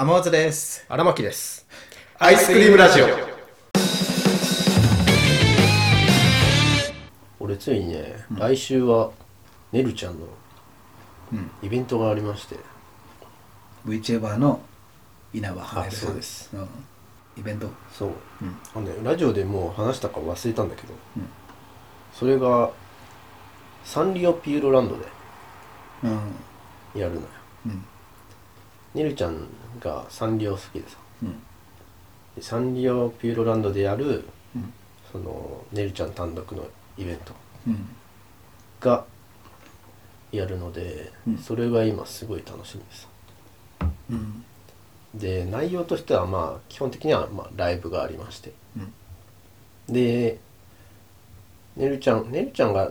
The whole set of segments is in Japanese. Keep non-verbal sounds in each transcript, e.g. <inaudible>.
天松です。荒牧です。アイスクリームラジオ。俺ついにね、来週はねるちゃんのうん。イベントがありまして、VTuber の稲葉花あそうです、うん、イベント。そう、うん。あのねラジオでもう話したか忘れたんだけど、うん。それがサンリオピューロランドでうん。やるのよ。うん。ねるちゃんがサンリオ好きでさうん。でサンリオピューロランドでやるうん。そのねるちゃん単独のイベントうん。がやるので、うんそれが今すごい楽しみですうん。で内容としてはまあ基本的にはまあライブがありましてうん。でねるちゃんねるちゃんが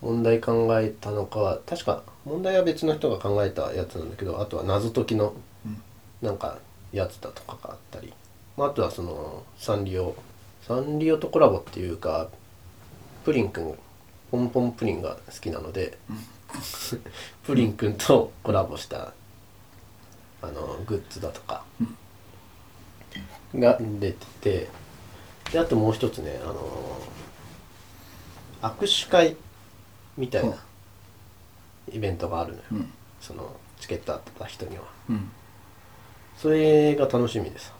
問題考えたのかは確か問題は別の人が考えたやつなんだけどあとは謎解きのうん。なんかやつだとかがあったり、まあ、あとはそのサンリオ。サンリオとコラボっていうかプリンくんポンポンプリンが好きなので、<laughs> プリンくんとコラボしたあのグッズだとかが出ててであともう一つねあの握手会みたいなイベントがあるのよ、うん。そのチケットあった人にはうん。それが楽しみです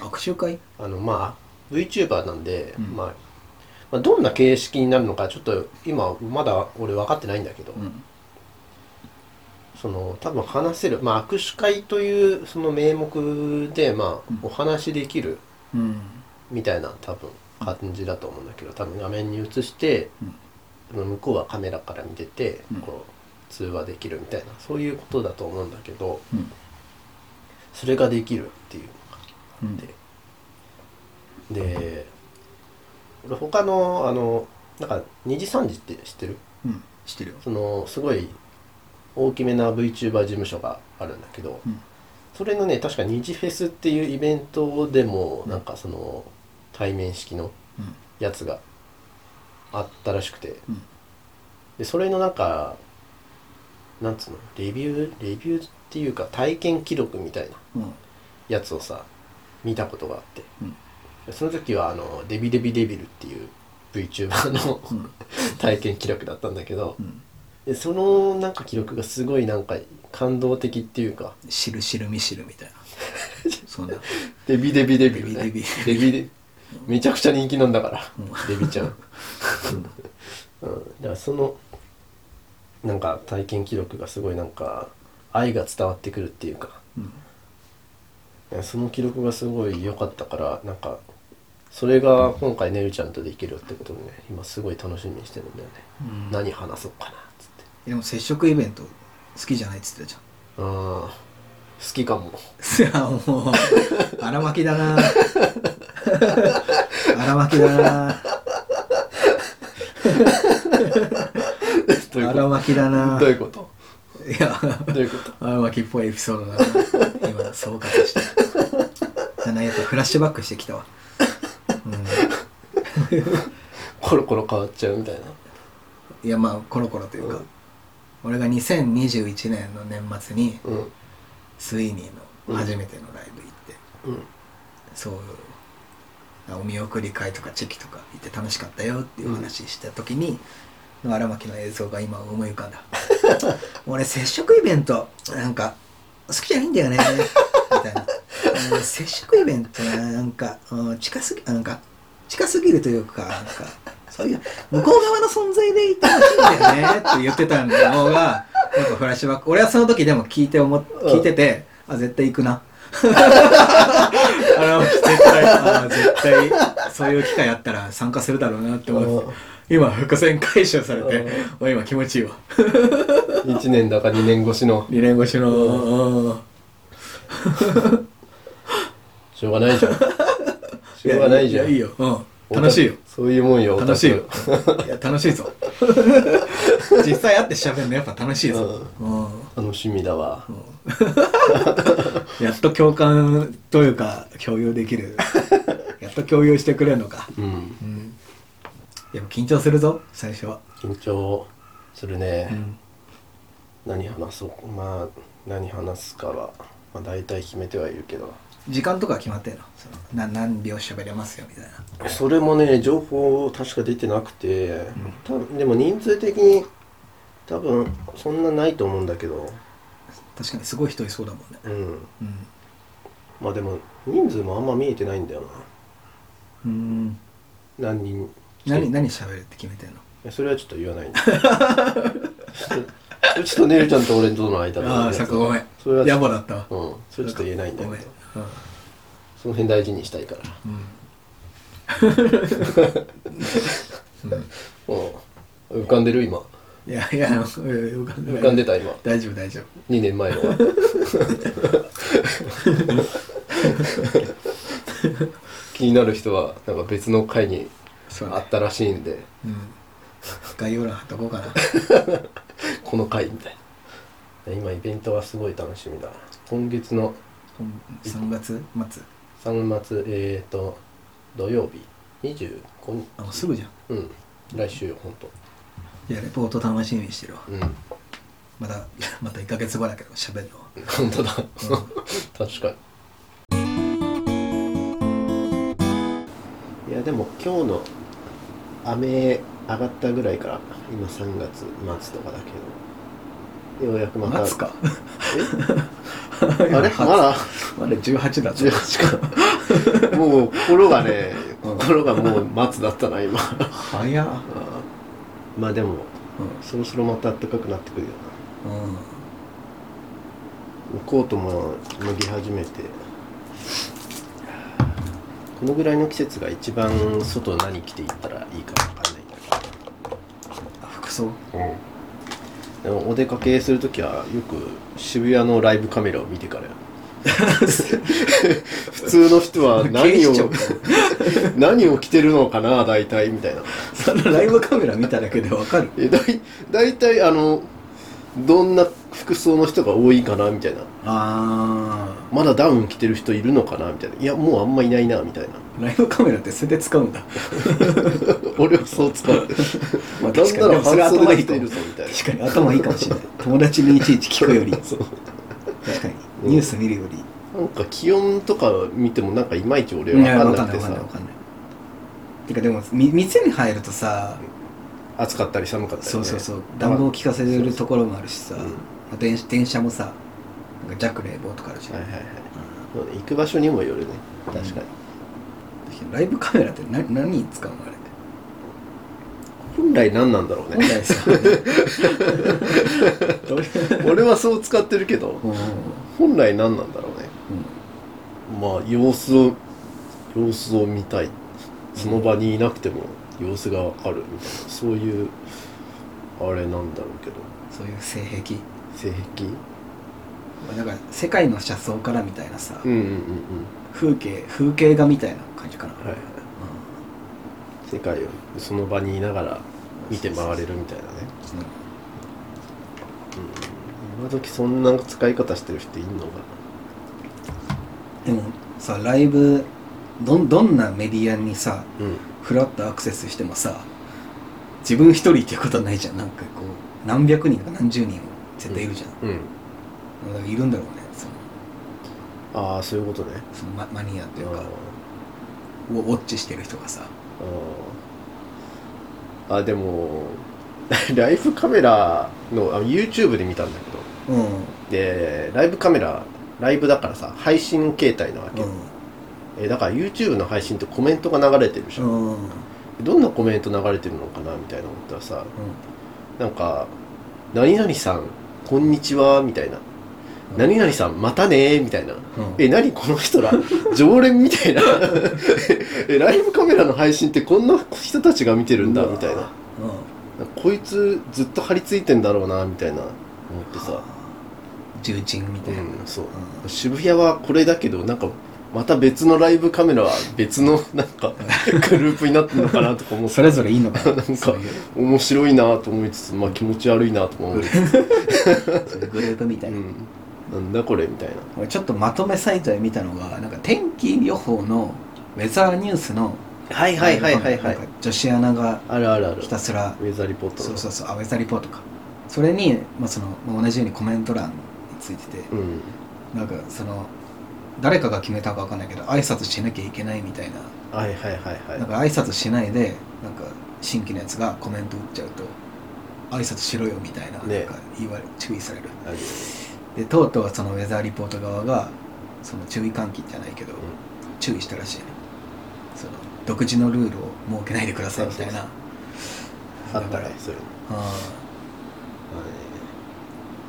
握手会？あのまあ VTuber なんで、うんまあ、まあどんな形式になるのかちょっと今まだ俺分かってないんだけど、うん。その多分話せる、まあ、握手会というその名目で、まあうん、お話しできるうん。みたいな多分感じだと思うんだけど多分画面に映して、向こうはカメラから見てて、うんこう通話できるみたいなそういうことだと思うんだけどうん。それができるっていうのがうん。でで俺他のあのなんか二次三次って知ってる？うん。知ってるよ。そのすごい大きめな VTuber 事務所があるんだけど、うん。それのね確か二次フェスっていうイベントでもうんなんかその対面式のうん。やつがあったらしくてうん。でそれのなんかなんつうの？レビュー？レビューっていうか体験記録みたいなうん。やつをさ見たことがあってうん。その時はあのデビデビデビルっていう VTuber のうん。<laughs> 体験記録だったんだけどうん。でそのなんか記録がすごいなんか感動的っていうかしるしるみしるみたいな。<laughs> そんな。デビデビデビルねデビデビデめちゃくちゃ人気なんだからうんデビちゃ <laughs> ん、うん、だからそのなんか体験記録がすごいなんか愛が伝わってくるっていうか。うん。その記録がすごい良かったからなんかそれが今回ねるちゃんとできるってことでね今すごい楽しみにしてるんだよね、うん。何話そうかなっつって。でも接触イベント好きじゃないっつってたじゃん。ああ好きかも。いやもう <laughs> 荒巻きだな。<laughs> 荒巻きだなどういうこ荒巻きだな。とどういうこと？いや。どういうこと？荒巻きっぽいエピソードだな。今総括して。だなやっぱフラッシュバックしてきたわ、う、コロコロ変わっちゃうみたいな。んいやまあコロコロというか、うん。俺が2021年の年末にうん。スイーニーの初めてのライブ行って、うん。そうお見送り会とかチェキとか行って楽しかったよっていう話した時に、の荒牧の映像が今思い浮かんだ。俺接触イベントなんか好きじゃないんだよね。みたいな。うん接触イベントななんかうん近すぎなんか近すぎるというかなんかそういう向こう側の存在でいてほしいんだよねって言ってたのがやっぱフラッシュバック。俺はその時でも聞いて思っ聞いててあ絶対行くなあの絶対あ絶対そういう機会あったら参加するだろうなって思って今伏線回収されてもう今気持ちいいわ。1年だか2年越しの。2年越しのうん。<laughs> しょうがないじゃん。しょうがないじゃん。いやいいよ、うん、楽しいよ。そういうもんよ楽しいよ。いや楽しいぞ。<laughs> 実際会って喋るのやっぱ楽しいぞ、うん楽しみだわ。<laughs> やっと共感というか共有できる。<laughs> やっと共有してくれるのか。うん。うん。でも緊張するぞ最初は、緊張するね、うん。何話そうまあ何話すかはまあ、大体決めてはいるけど。時間とかは決まってんの？そのな何秒喋れますよみたいな。それもね情報確か出てなくて、多分でも人数的に多分そんなないと思うんだけど。確かにすごい人いそうだもんね。うん。うん。まあでも人数もあんま見えてないんだよな。うん。何人何何喋るって決めてんの？いやそれはちょっと言わないんだ <laughs> ちょっとねるちゃんと俺との間のああさごめん。それは野暮だったわ。うん。それちょっと言えないんだけどごめん。その辺大事にしたいから。うん、<laughs> うん。うん。浮かんでる今いやいや浮かんでない。浮かんでた今。大丈夫大丈夫。2年前の。<laughs> 気になる人はなんか別の回にそうね。あったらしいんで。うん。概要欄貼っとこうかな。<laughs> この回みたいな。今イベントはすごい楽しみだ。今月の3月末。3月えーと土曜日。25日。あもうすぐじゃん。うん。来週よほんといやレポート楽しみにしてるわ。うん。まだ <laughs> また1ヶ月後だけど喋るのは。本当だ。確かに。いやでも今日の雨上がったぐらいから今3月末とかだけど。ようやくまた。か？え？あれ？<laughs> まだ？まだ18だ。ぞ18か。もう心がねうん。心がもう末だったな今。早っまあでもうそろそろまた暖かくなってくるよん、うん、なコートも脱ぎ始めて。このぐらいの季節が一番外何着ていったらいいかわかんないんだあ服装？けど、でもお出かけするときはよく渋谷のライブカメラを見てから <laughs> 普通の人は何を <laughs> 何を着てるのかな大体みたいな。そのライブカメラ見ただけでわかる。えだい大体あのどんな服装の人が多いかなみたいな。あまだダウン着てる人いるのかなみたいな。いやもうあんまいないなみたいな。ーライブカメラってそれで使うんだ。<laughs> 俺はそう使う。まあ確かに。るぞみたいな。確かに頭いいかもしれない。友達にいちいち聞くより。確かに。うんニュース見るより。なんか気温とか見てもなんかいまいち俺いやはわかんない分かんなくてさてかでもみ店に入るとさ暑かったり寒かったり、ね、そうそうそう。暖房効かせるところもあるしさ。うん。まあ電電車もさなんか弱冷房とかあるし、はいはいはい。そうね行く場所にもよるね。確かに、うん。ライブカメラって何何に使うのあれ本来何なんだろうね。本来さ <laughs> <laughs> 俺はそう使ってるけどうんうん本来何なんだろうね。まあ様子を様子を見たい。その場にいなくても様子がわかるみたいな。そういうあれなんだろうけど。そういう性癖。性癖？まあだから世界の車窓からみたいなさ、うんうんうんうん。風景風景画みたいな感じかな、はい。はい世界をその場にいながら見て回れるみたいなね。うん今時そんな使い方してる人いんのかでもさライブどんどんなメディアにさなうん。フラッとアクセスしてもさ自分一人っていうことはないじゃん。なんかこう何百人とか何十人絶対いるじゃん、うん。だからいるんだろうねその。ああそういうことね。そのママニアっていうか。あウォウォッチしてる人がさ。ああでも <laughs> ライブカメラのあ YouTube で見たんだけど。うん。でライブカメラライブだからさ配信形態なわけ、うえだから YouTube の配信ってコメントが流れてるじゃん、んうん。うんどんなコメント流れてるのかなみたいな思ったらさなんか「何々さんこんにちは」みたいな「何々さんまたね」みたいな。うん。え、何この人ら常連みたいな。<laughs> え、ライブカメラの配信ってこんな人たちが見てるんだみたいな。うんこいつずっと張り付いてんだろうなみたいな思ってさ。重鎮みたいな、うん、そう。う渋谷はこれだけど、なんか、また別のライブカメラは別の <laughs> なんかグループになってるのかなとか思って。それぞれいいのか。ななんか面白いなと思いつつ、まあ気持ち悪いなとも思うグループみたいな、うん、なんだこれみたいな。俺ちょっとまとめサイトで見たのがなんか天気予報のウェザーニュースのはいはいはいはい。はいなんか。女子アナがあるあるある。ひ。たすら。ウェザーリポート。のそうそうそう。あウェザーリポートか。それに、まあ、そのまあ同じようにコメント欄についてて。うん。なんかその誰かが決めたか分かんないけど挨拶しなきゃいけないみたいな。はいはいはいはい。なんか挨拶しないでなんか新規のやつがコメント打っちゃうと挨拶しろよみたいな,、ね。なんか言われ注意される。あるよね。でとうとうそのウェザーリポート側がその注意喚起じゃないけど、注意したらしいねその独自のルールを設けないでくださいみたいな。あっただからねそれもあまあ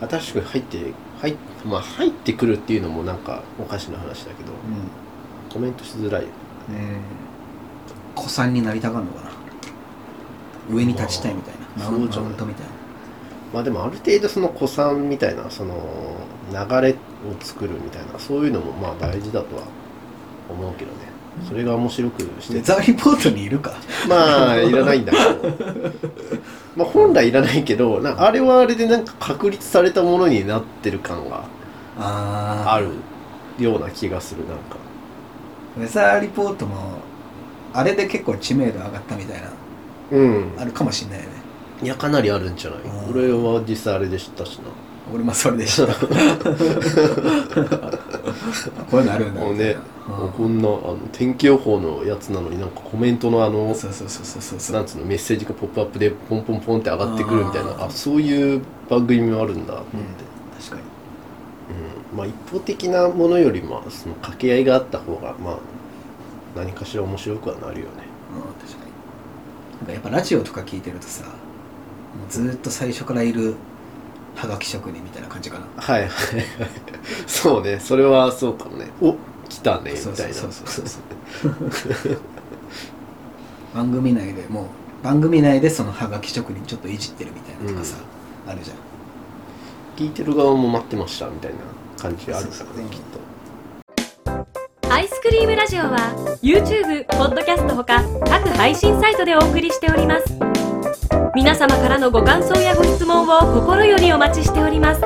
ね新しく入って入っまあ入ってくるっていうのもなんかおかしな話だけどーコメントしづらいよ。うんうん子さんになりたがるのかな。上に立ちたいみたいな。マウンそうじゃないマウントみたいな。まあでもある程度その古参みたいなその流れを作るみたいなそういうのもまあ大事だとは思うけどねそれが面白くしウェて。ザーリポートにいるか。まあいらないんだけど。<laughs> まあ本来いらないけどなあれはあれでなんか確立されたものになってる感があるような気がするなんか。ウェザーリポートもあれで結構知名度上がったみたいなうん。あるかもしんないよね。いやかなりあるんじゃない？うん俺は実際あれで知ったしな。俺もそれでした。<laughs> こういうのあるんだもうね、こんなあの天気予報のやつなのになんかコメントのあのそうそうそうそうそうそう。なんつうのメッセージがポップアップでポンポンポンって上がってくるみたいな。あそういう番組もあるんだと思って、確かに。うん。まあ一方的なものよりもその掛け合いがあった方がまあ何かしら面白くはなるよね。うん確かに。なんかやっぱラジオとか聞いてるとさもうずーっと最初からいるはがき職人みたいな感じかな。はいはいはい。そうね。それはそうかもね。お来たねみそうたいなそうそう。そうそう番組内でもう番組内でそのはがき職人ちょっといじってるみたいなとかさ、あるじゃん。聞いてる側も待ってましたみたいな感じあるからそうそうねきっとアイスクリームラジオは YouTube、ポッドキャストほか各配信サイトでお送りしております。皆様からのご感想やご質問を心よりお待ちしております